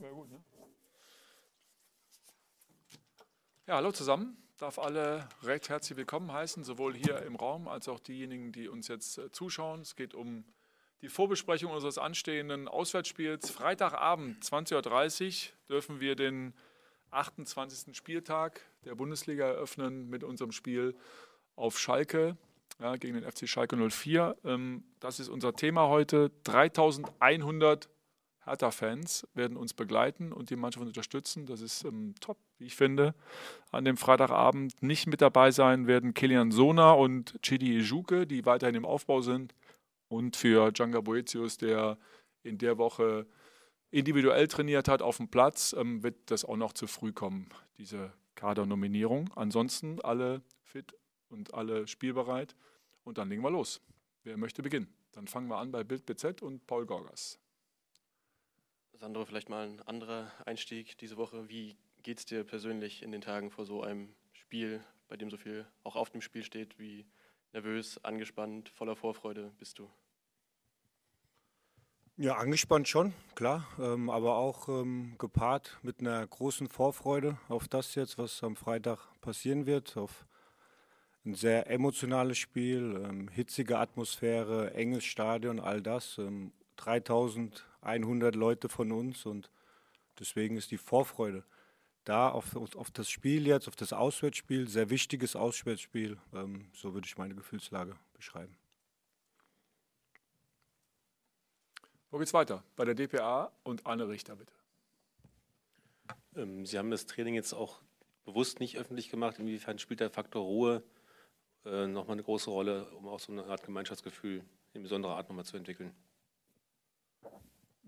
wäre gut, ne? Ja, hallo zusammen. Darf alle recht herzlich willkommen heißen, sowohl hier im Raum als auch diejenigen, die uns jetzt äh, zuschauen. Es geht um die Vorbesprechung unseres anstehenden Auswärtsspiels. Freitagabend, 20.30 Uhr, dürfen wir den 28. Spieltag der Bundesliga eröffnen mit unserem Spiel auf Schalke ja, gegen den FC Schalke 04. Ähm, das ist unser Thema heute. 3100 Hertha-Fans werden uns begleiten und die Mannschaft unterstützen. Das ist ähm, top, wie ich finde. An dem Freitagabend nicht mit dabei sein werden Kilian Sona und Chidi Ijuke, die weiterhin im Aufbau sind. Und für Djanga Boetius, der in der Woche individuell trainiert hat auf dem Platz, ähm, wird das auch noch zu früh kommen, diese Kadernominierung. Ansonsten alle fit und alle spielbereit. Und dann legen wir los. Wer möchte beginnen? Dann fangen wir an bei Bild BZ und Paul Gorgas. Sandro, vielleicht mal ein anderer Einstieg diese Woche. Wie geht es dir persönlich in den Tagen vor so einem Spiel, bei dem so viel auch auf dem Spiel steht? Wie nervös, angespannt, voller Vorfreude bist du? Ja, angespannt schon, klar, ähm, aber auch ähm, gepaart mit einer großen Vorfreude auf das jetzt, was am Freitag passieren wird, auf ein sehr emotionales Spiel, ähm, hitzige Atmosphäre, enges Stadion, all das. Ähm, 3000 100 Leute von uns und deswegen ist die Vorfreude da auf, auf das Spiel jetzt, auf das Auswärtsspiel, sehr wichtiges Auswärtsspiel, ähm, so würde ich meine Gefühlslage beschreiben. Wo geht's weiter? Bei der DPA und Anne Richter, bitte. Ähm, Sie haben das Training jetzt auch bewusst nicht öffentlich gemacht. Inwiefern spielt der Faktor Ruhe äh, nochmal eine große Rolle, um auch so eine Art Gemeinschaftsgefühl in besonderer Art nochmal zu entwickeln?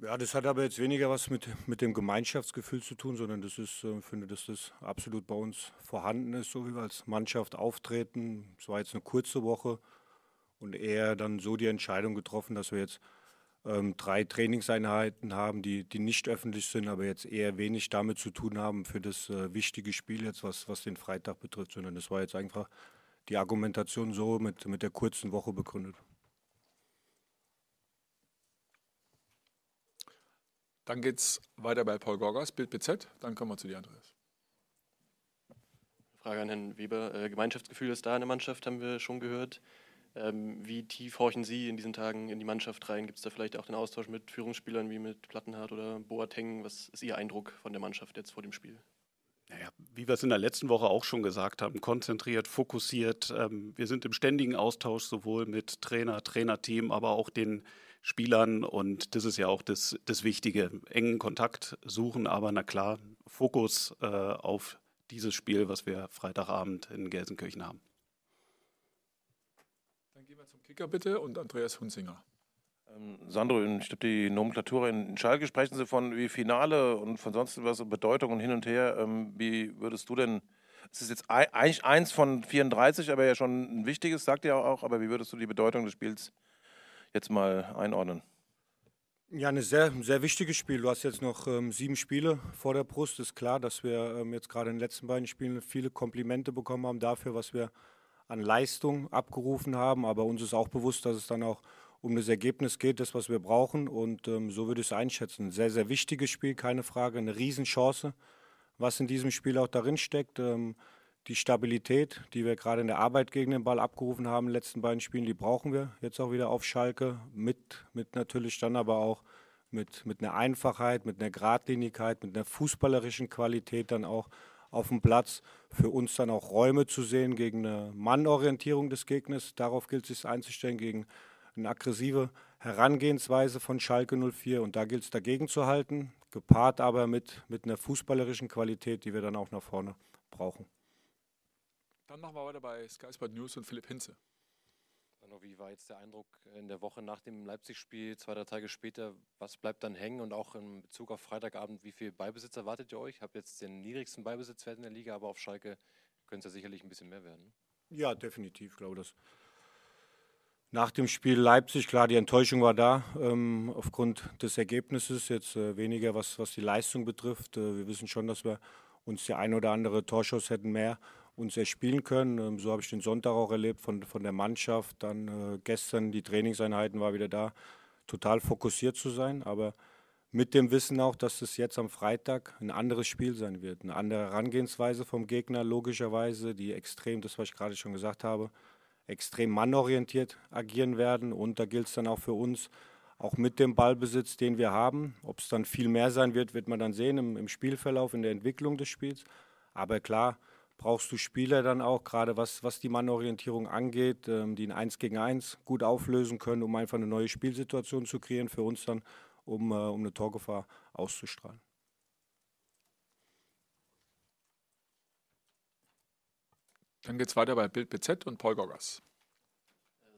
Ja, das hat aber jetzt weniger was mit, mit dem Gemeinschaftsgefühl zu tun, sondern das ist, äh, finde, dass das absolut bei uns vorhanden ist, so wie wir als Mannschaft auftreten. Es war jetzt eine kurze Woche und eher dann so die Entscheidung getroffen, dass wir jetzt ähm, drei Trainingseinheiten haben, die, die nicht öffentlich sind, aber jetzt eher wenig damit zu tun haben für das äh, wichtige Spiel jetzt, was, was den Freitag betrifft, sondern das war jetzt einfach die Argumentation so mit, mit der kurzen Woche begründet. Dann geht es weiter bei Paul Gorgas, Bild BZ. Dann kommen wir zu dir, Andreas. Frage an Herrn Weber. Äh, Gemeinschaftsgefühl ist da in der Mannschaft, haben wir schon gehört. Ähm, wie tief horchen Sie in diesen Tagen in die Mannschaft rein? Gibt es da vielleicht auch den Austausch mit Führungsspielern wie mit Plattenhardt oder Boateng? Was ist Ihr Eindruck von der Mannschaft jetzt vor dem Spiel? Naja, wie wir es in der letzten Woche auch schon gesagt haben, konzentriert, fokussiert. Ähm, wir sind im ständigen Austausch sowohl mit Trainer, Trainerteam, aber auch den Spielern und das ist ja auch das, das Wichtige. Engen Kontakt suchen, aber na klar, Fokus äh, auf dieses Spiel, was wir Freitagabend in Gelsenkirchen haben. Dann gehen wir zum Kicker bitte und Andreas Hunzinger. Ähm, Sandro, ich glaube, die Nomenklatur in Schalke sprechen Sie von wie Finale und von sonst was, Bedeutung und hin und her. Ähm, wie würdest du denn, es ist jetzt eigentlich eins von 34, aber ja schon ein wichtiges, sagt ihr auch, aber wie würdest du die Bedeutung des Spiels jetzt mal einordnen? Ja, ein sehr, sehr wichtiges Spiel. Du hast jetzt noch ähm, sieben Spiele vor der Brust. Ist klar, dass wir ähm, jetzt gerade in den letzten beiden Spielen viele Komplimente bekommen haben dafür, was wir an Leistung abgerufen haben. Aber uns ist auch bewusst, dass es dann auch um das Ergebnis geht, das, was wir brauchen. Und ähm, so würde ich es einschätzen. Ein sehr, sehr wichtiges Spiel, keine Frage. Eine Riesenchance, was in diesem Spiel auch darin steckt. Die Stabilität, die wir gerade in der Arbeit gegen den Ball abgerufen haben in den letzten beiden Spielen, die brauchen wir jetzt auch wieder auf Schalke. Mit, mit natürlich dann aber auch mit, mit einer Einfachheit, mit einer Gradlinigkeit, mit einer fußballerischen Qualität dann auch auf dem Platz. Für uns dann auch Räume zu sehen gegen eine Mannorientierung des Gegners. Darauf gilt es sich einzustellen, gegen eine aggressive Herangehensweise von Schalke 04. Und da gilt es dagegen zu halten, gepaart aber mit, mit einer fußballerischen Qualität, die wir dann auch nach vorne brauchen. Dann machen wir weiter bei Sky Sport News und Philipp Hinze. Wie war jetzt der Eindruck in der Woche nach dem Leipzig-Spiel, zwei, drei Tage später? Was bleibt dann hängen? Und auch in Bezug auf Freitagabend, wie viel Beibesitz erwartet ihr euch? Ich habe jetzt den niedrigsten Beibesitzwert in der Liga, aber auf Schalke könnte es ja sicherlich ein bisschen mehr werden. Ja, definitiv, ich glaube das. Nach dem Spiel Leipzig, klar, die Enttäuschung war da ähm, aufgrund des Ergebnisses, jetzt äh, weniger was, was die Leistung betrifft. Äh, wir wissen schon, dass wir uns die ein oder andere Torschuss hätten mehr uns erspielen können. Ähm, so habe ich den Sonntag auch erlebt von, von der Mannschaft. Dann äh, gestern die Trainingseinheiten war wieder da, total fokussiert zu sein. Aber mit dem Wissen auch, dass es jetzt am Freitag ein anderes Spiel sein wird. Eine andere Herangehensweise vom Gegner, logischerweise, die extrem, das was ich gerade schon gesagt habe, extrem mannorientiert agieren werden. Und da gilt es dann auch für uns, auch mit dem Ballbesitz, den wir haben. Ob es dann viel mehr sein wird, wird man dann sehen im, im Spielverlauf, in der Entwicklung des Spiels. Aber klar, brauchst du Spieler dann auch, gerade was, was die Mannorientierung angeht, ähm, die ein 1 gegen 1 gut auflösen können, um einfach eine neue Spielsituation zu kreieren für uns dann, um, äh, um eine Torgefahr auszustrahlen. Dann geht es weiter bei Bild BZ und Paul Goggers.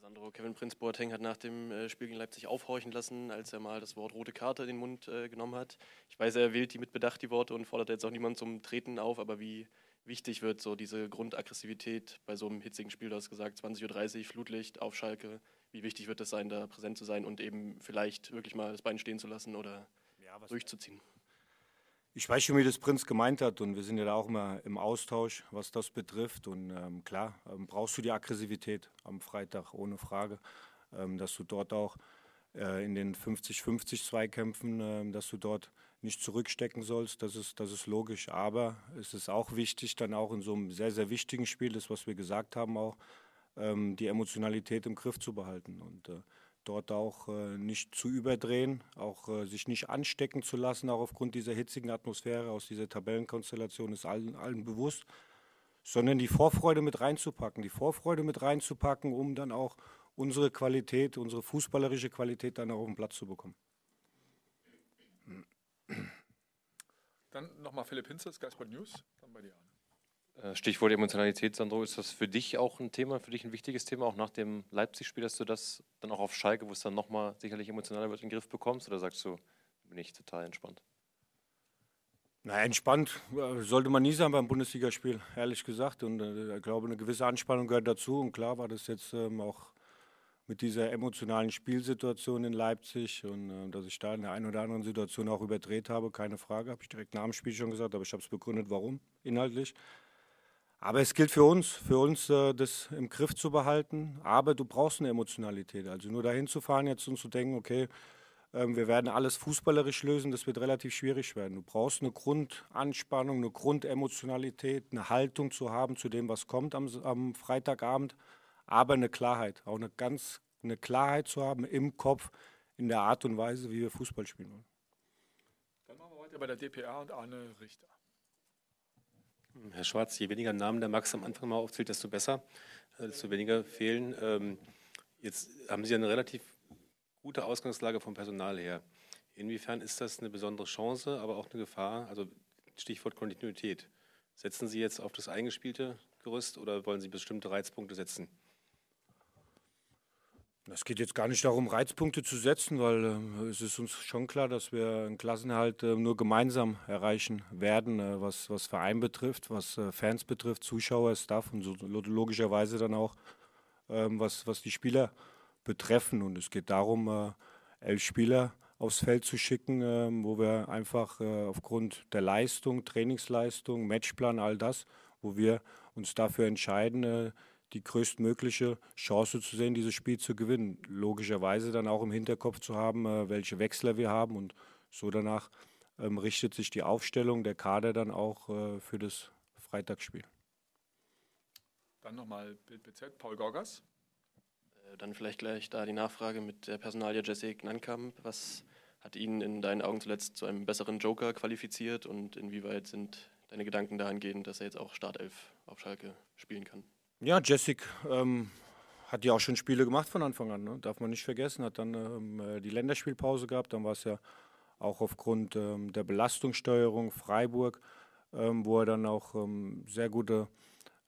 Sandro, Kevin Prinz Boateng hat nach dem äh, Spiel gegen Leipzig aufhorchen lassen, als er mal das Wort rote Karte in den Mund äh, genommen hat. Ich weiß, er wählt die mit Bedacht, die Worte, und fordert jetzt auch niemanden zum Treten auf, aber wie wichtig wird so diese Grundaggressivität bei so einem hitzigen Spiel, du hast gesagt, 20.30 Uhr, Flutlicht auf Schalke, wie wichtig wird es sein, da präsent zu sein und eben vielleicht wirklich mal das Bein stehen zu lassen oder ja, durchzuziehen? Ich weiß schon, wie das Prinz gemeint hat und wir sind ja da auch immer im Austausch, was das betrifft. Und ähm, klar, ähm, brauchst du die Aggressivität am Freitag, ohne Frage, ähm, dass du dort auch äh, in den 50-50 Zweikämpfen, äh, dass du dort nicht zurückstecken sollst, das ist, das ist logisch. Aber es ist auch wichtig, dann auch in so einem sehr, sehr wichtigen Spiel, das, was wir gesagt haben, auch ähm, die Emotionalität im Griff zu behalten. Und äh, dort auch äh, nicht zu überdrehen, auch äh, sich nicht anstecken zu lassen, auch aufgrund dieser hitzigen Atmosphäre aus dieser Tabellenkonstellation ist allen, allen bewusst, sondern die Vorfreude mit reinzupacken, die Vorfreude mit reinzupacken, um dann auch unsere Qualität, unsere fußballerische Qualität dann auch auf den Platz zu bekommen. Dann nochmal Philipp Hinze, Sky Sport News, dann bei dir an. Äh, Stichwort Emotionalität, Sandro, ist das für dich auch ein Thema, für dich ein wichtiges Thema, auch nach dem Leipzig-Spiel, dass du das dann auch auf Schalke, wo es dann nochmal sicherlich emotionaler wird, in den Griff bekommst? Oder sagst du, bin ich total entspannt? Na, entspannt äh, sollte man nie sein beim Bundesligaspiel, ehrlich gesagt. Und äh, ich glaube, eine gewisse Anspannung gehört dazu. Und klar war das jetzt ähm, auch mit dieser emotionalen Spielsituation in Leipzig und äh, dass ich da in der einen oder anderen Situation auch überdreht habe, keine Frage, habe ich direkt nach dem Spiel schon gesagt, aber ich habe es begründet, warum inhaltlich. Aber es gilt für uns, für uns äh, das im Griff zu behalten. Aber du brauchst eine Emotionalität. Also nur dahin zu fahren jetzt und zu denken, okay, ähm, wir werden alles fußballerisch lösen, das wird relativ schwierig werden. Du brauchst eine Grundanspannung, eine Grundemotionalität, eine Haltung zu haben zu dem, was kommt am, am Freitagabend, aber eine Klarheit, auch eine ganz eine Klarheit zu haben im Kopf, in der Art und Weise, wie wir Fußball spielen wollen. Dann machen wir weiter bei der DPA und Arne Richter. Herr Schwarz, je weniger Namen der Max am Anfang mal aufzählt, desto besser, äh, desto weniger fehlen. Ähm, jetzt haben Sie eine relativ gute Ausgangslage vom Personal her. Inwiefern ist das eine besondere Chance, aber auch eine Gefahr? Also Stichwort Kontinuität. Setzen Sie jetzt auf das eingespielte Gerüst oder wollen Sie bestimmte Reizpunkte setzen? Es geht jetzt gar nicht darum, Reizpunkte zu setzen, weil äh, es ist uns schon klar, dass wir einen Klassenhalt äh, nur gemeinsam erreichen werden, äh, was, was Verein betrifft, was äh, Fans betrifft, Zuschauer, Staff und so logischerweise dann auch, ähm, was, was die Spieler betreffen. Und es geht darum, äh, elf Spieler aufs Feld zu schicken, ähm, wo wir einfach äh, aufgrund der Leistung, Trainingsleistung, Matchplan, all das, wo wir uns dafür entscheiden, die größtmögliche Chance zu sehen, dieses Spiel zu gewinnen. Logischerweise dann auch im Hinterkopf zu haben, äh, welche Wechsler wir haben und so danach ähm, richtet sich die Aufstellung der Kader dann auch äh, für das Freitagsspiel. Dann nochmal Bild BZ, Paul Gorgas. Äh, dann vielleicht gleich da die Nachfrage mit der Personalie Jesse Gnankamp. Was hat ihn in deinen Augen zuletzt zu einem besseren Joker qualifiziert und inwieweit sind deine Gedanken dahingehend, dass er jetzt auch Startelf auf Schalke spielen kann? Ja, Jessic ähm, hat ja auch schon Spiele gemacht von Anfang an, ne? darf man nicht vergessen. Hat dann ähm, äh, die Länderspielpause gehabt, dann war es ja auch aufgrund ähm, der Belastungssteuerung Freiburg, ähm, wo er dann auch ähm, sehr gute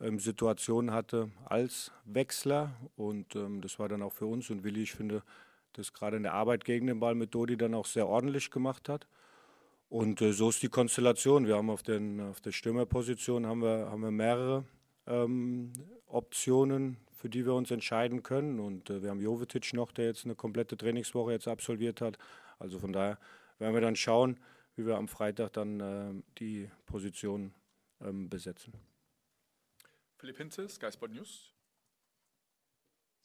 ähm, Situationen hatte als Wechsler. Und das war dann auch für uns und Willi, ich finde, das gerade in der Arbeit gegen den Ball mit Dodi dann auch sehr ordentlich gemacht hat. Und äh, so ist die Konstellation. Wir haben auf, den, auf der Stürmerposition haben wir, haben wir mehrere Optionen, für die wir uns entscheiden können. Und äh, wir haben Jovetic noch, der jetzt eine komplette Trainingswoche jetzt absolviert hat. Also von daher werden wir dann schauen, wie wir am Freitag dann äh, die Position ähm, besetzen. Philipp Hinze, Sky Sport News.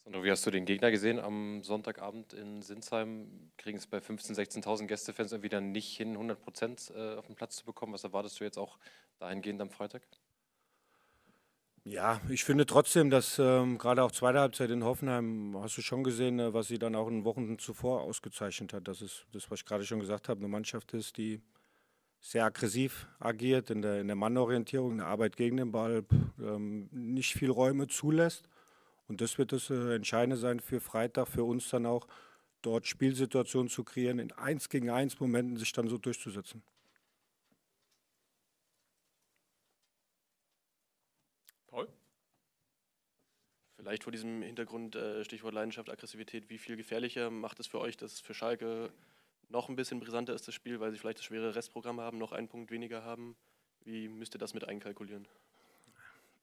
Und wie hast du den Gegner gesehen am Sonntagabend in Sinsheim? Kriegen es bei 15.000, 16.000 Gästefans irgendwie dann nicht hin, 100 Prozent äh, auf den Platz zu bekommen? Was erwartest du jetzt auch dahingehend am Freitag? Ja, ich finde trotzdem, dass ähm, gerade auch zweite Halbzeit in Hoffenheim, hast du schon gesehen, äh, was sie dann auch in Wochen zuvor ausgezeichnet hat. Dass es, das, was ich gerade schon gesagt habe, eine Mannschaft ist, die sehr aggressiv agiert in der, in der Mannorientierung, in der Arbeit gegen den Ball, ähm, nicht viel Räume zulässt. Und das wird das äh, Entscheidende sein für Freitag, für uns dann auch, dort Spielsituationen zu kreieren, in 1 gegen 1 Momenten sich dann so durchzusetzen. Paul? Vielleicht vor diesem Hintergrund, äh, Stichwort Leidenschaft, Aggressivität, wie viel gefährlicher macht es für euch, dass es für Schalke noch ein bisschen brisanter ist, das Spiel, weil sie vielleicht das schwere Restprogramm haben, noch einen Punkt weniger haben? Wie müsst ihr das mit einkalkulieren?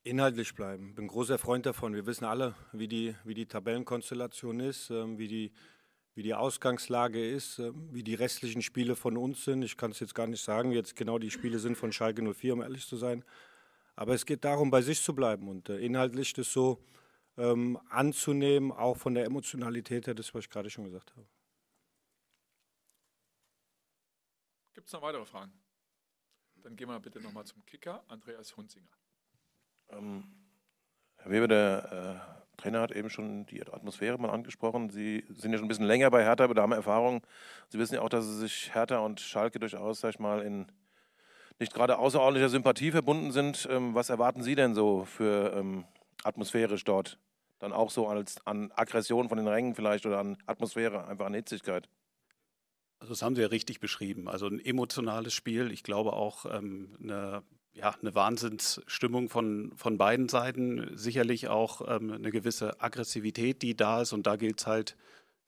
Inhaltlich bleiben. Bin großer Freund davon. Wir wissen alle, wie die, wie die Tabellenkonstellation ist, ähm, wie, die, wie die Ausgangslage ist, ähm, wie die restlichen Spiele von uns sind. Ich kann es jetzt gar nicht sagen, wie jetzt genau die Spiele sind von Schalke 04, um ehrlich zu sein. Aber es geht darum, bei sich zu bleiben und äh, inhaltlich das so ähm, anzunehmen, auch von der Emotionalität her, das, was ich gerade schon gesagt habe. Gibt es noch weitere Fragen? Dann gehen wir bitte nochmal zum Kicker, Andreas Hunzinger. Ähm, Herr Weber, der äh, Trainer hat eben schon die Atmosphäre mal angesprochen. Sie sind ja schon ein bisschen länger bei Hertha, aber da haben Erfahrung. Sie wissen ja auch, dass Sie sich Hertha und Schalke durchaus, sag ich mal, in nicht gerade außerordentlicher Sympathie verbunden sind. Ähm, was erwarten Sie denn so für ähm, atmosphärisch dort? Dann auch so als an Aggression von den Rängen vielleicht oder an Atmosphäre, einfach an Hitzigkeit? Also das haben Sie ja richtig beschrieben. Also ein emotionales Spiel. Ich glaube auch ähm, eine, ja, eine Wahnsinnsstimmung von, von beiden Seiten. Sicherlich auch ähm, eine gewisse Aggressivität, die da ist. Und da gilt es halt,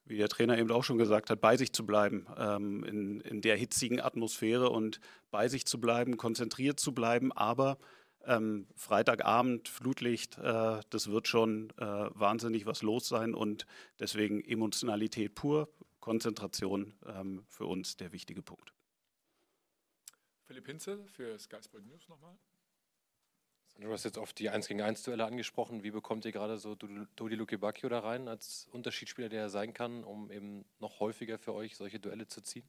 wie der Trainer eben auch schon gesagt hat, bei sich zu bleiben, ähm, in, in der hitzigen Atmosphäre und bei sich zu bleiben, konzentriert zu bleiben. Aber ähm, Freitagabend, Flutlicht, äh, das wird schon äh, wahnsinnig was los sein und deswegen Emotionalität pur, Konzentration ähm, für uns der wichtige Punkt. Philipp Hinze für Sky Sport News nochmal. Du hast jetzt oft die 1 gegen 1 Duelle angesprochen. Wie bekommt ihr gerade so Dodi Lukebakio da rein als Unterschiedsspieler, der er sein kann, um eben noch häufiger für euch solche Duelle zu ziehen?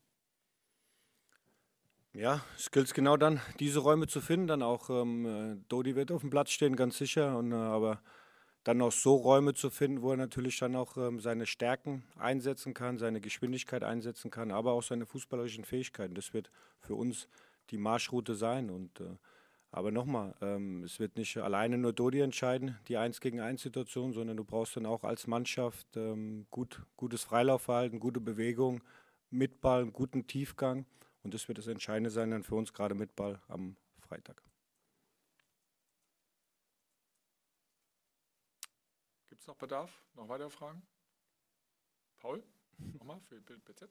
Ja, es gilt genau dann, diese Räume zu finden. Dann auch ähm, äh, Dodi wird auf dem Platz stehen, ganz sicher. Und, äh, aber dann auch so Räume zu finden, wo er natürlich dann auch ähm, seine Stärken einsetzen kann, seine Geschwindigkeit einsetzen kann, aber auch seine fußballerischen Fähigkeiten. Das wird für uns die Marschroute sein. Und äh, aber nochmal, ähm, es wird nicht alleine nur Dodi entscheiden, die 1 gegen 1 Situation, sondern du brauchst dann auch als Mannschaft ähm, gut, gutes Freilaufverhalten, gute Bewegung, mit Ball, einen guten Tiefgang. Und das wird das Entscheidende sein dann für uns gerade mit Ball am Freitag. Gibt es noch Bedarf? Noch weitere Fragen? Paul, nochmal für Bild BZ.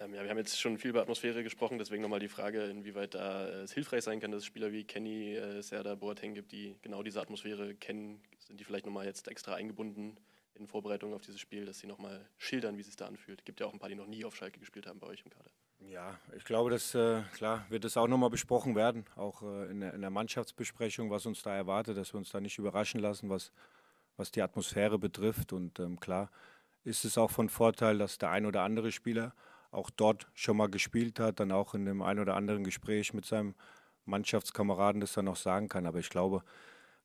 Ähm, ja, wir haben jetzt schon viel über Atmosphäre gesprochen, deswegen nochmal die Frage, inwieweit da äh, es hilfreich sein kann, dass es Spieler wie Kenny, äh, Serda, Boateng gibt, die genau diese Atmosphäre kennen. Sind die vielleicht nochmal jetzt extra eingebunden in Vorbereitung auf dieses Spiel, dass sie nochmal schildern, wie es sich da anfühlt? Gibt ja auch ein paar, die noch nie auf Schalke gespielt haben bei euch im Kader. Ja, ich glaube, dass äh, klar wird das auch nochmal besprochen werden, auch äh, in, der, in, der, Mannschaftsbesprechung, was uns da erwartet, dass wir uns da nicht überraschen lassen, was, was die Atmosphäre betrifft. Und ähm, klar ist es auch von Vorteil, dass der ein oder andere Spieler auch dort schon mal gespielt hat, dann auch in dem ein oder anderen Gespräch mit seinem Mannschaftskameraden das dann auch sagen kann. Aber ich glaube,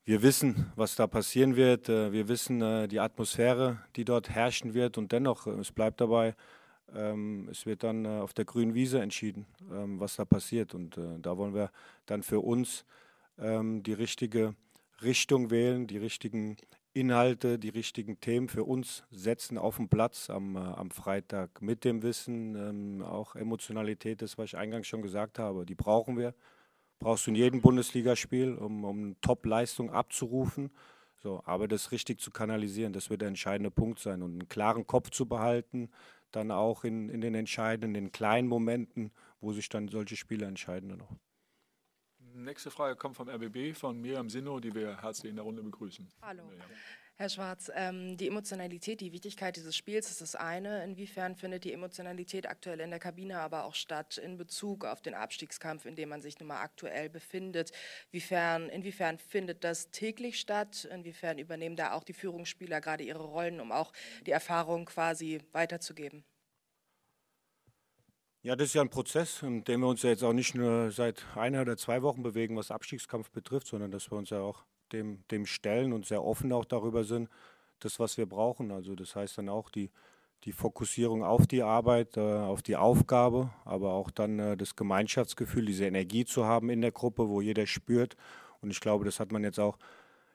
wir wissen, was da passieren wird. Äh, wir wissen äh, die Atmosphäre, die dort herrschen wird. Und dennoch, äh, es bleibt dabei, ähm, es wird dann auf der grünen Wiese entschieden, ähm, was da passiert. Und da wollen wir dann für uns ähm, die richtige Richtung wählen, die richtigen Inhalte, die richtigen Themen für uns setzen auf dem Platz am, äh, am Freitag mit dem Wissen, ähm, auch Emotionalität, das, was ich eingangs schon gesagt habe, die brauchen wir. Brauchst du in jedem Bundesligaspiel, um, um Top-Leistung abzurufen. So, aber das richtig zu kanalisieren, das wird der entscheidende Punkt sein und einen klaren Kopf zu behalten, dann auch in, in den entscheidenden, in den kleinen Momenten, wo sich dann solche Spiele entscheiden. Noch. Nächste Frage kommt vom RBB, von Miriam Sinno, die wir herzlich in der Runde begrüßen. Hallo. Herr Schwarz, ähm, die Emotionalität, die Wichtigkeit dieses Spiels ist das eine. Inwiefern findet die Emotionalität aktuell in der Kabine aber auch statt in Bezug auf den Abstiegskampf, in dem man sich nun mal aktuell befindet? Inwiefern, inwiefern findet das täglich statt? Inwiefern übernehmen da auch die Führungsspieler gerade ihre Rollen, um auch die Erfahrung quasi weiterzugeben? Ja, das ist ja ein Prozess, in dem wir uns ja jetzt auch nicht nur seit einer oder zwei Wochen bewegen, was Abstiegskampf betrifft, sondern dass wir uns ja auch dem, dem stellen und sehr offen auch darüber sind, das, was wir brauchen. Also das heißt dann auch die, die Fokussierung auf die Arbeit, äh, auf die Aufgabe, aber auch dann äh, das Gemeinschaftsgefühl, diese Energie zu haben in der Gruppe, wo jeder spürt. Und ich glaube, das hat man jetzt auch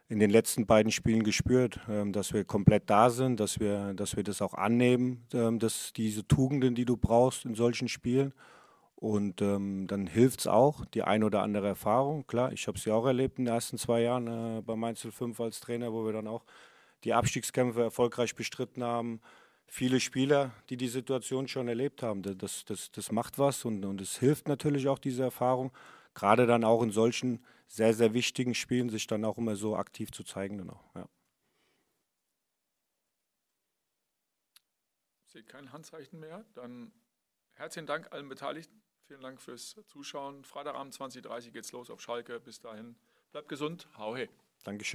in den letzten beiden Spielen gespürt, ähm, dass wir komplett da sind, dass wir, dass wir das auch annehmen, ähm, dass diese Tugenden, die du brauchst in solchen Spielen. Und ähm, dann hilft es auch, die ein oder andere Erfahrung. Klar, ich habe ja auch erlebt in den ersten zwei Jahren äh, bei Mainz 05 als Trainer, wo wir dann auch die Abstiegskämpfe erfolgreich bestritten haben. Viele Spieler, die die Situation schon erlebt haben, das, das, das macht was und es hilft natürlich auch diese Erfahrung gerade dann auch in solchen sehr, sehr wichtigen Spielen sich dann auch immer so aktiv zu zeigen. Dann auch, ja. Ich sehe kein Handzeichen mehr. Dann herzlichen Dank allen Beteiligten. Vielen Dank fürs Zuschauen. Freitagabend 20.30 Uhr geht's los auf Schalke. Bis dahin, bleibt gesund. Hau hey. Dankeschön.